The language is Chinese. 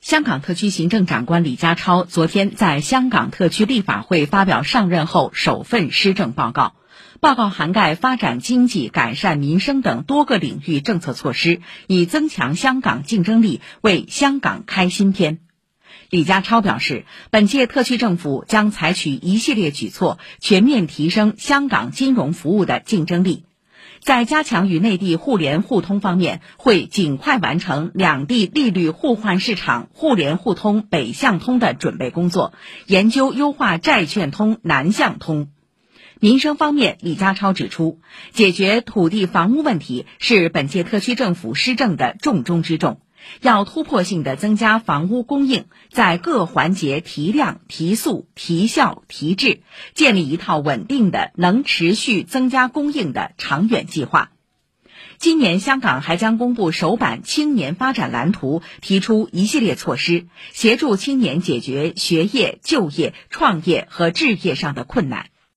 香港特区行政长官李家超昨天在香港特区立法会发表上任后首份施政报告，报告涵盖发展经济、改善民生等多个领域政策措施，以增强香港竞争力，为香港开新篇。李家超表示，本届特区政府将采取一系列举措，全面提升香港金融服务的竞争力。在加强与内地互联互通方面，会尽快完成两地利率互换市场互联互通北向通的准备工作，研究优化债券通南向通。民生方面，李家超指出，解决土地房屋问题是本届特区政府施政的重中之重。要突破性的增加房屋供应，在各环节提量、提速、提效、提质，建立一套稳定的、能持续增加供应的长远计划。今年，香港还将公布首版青年发展蓝图，提出一系列措施，协助青年解决学业、就业、创业和置业上的困难。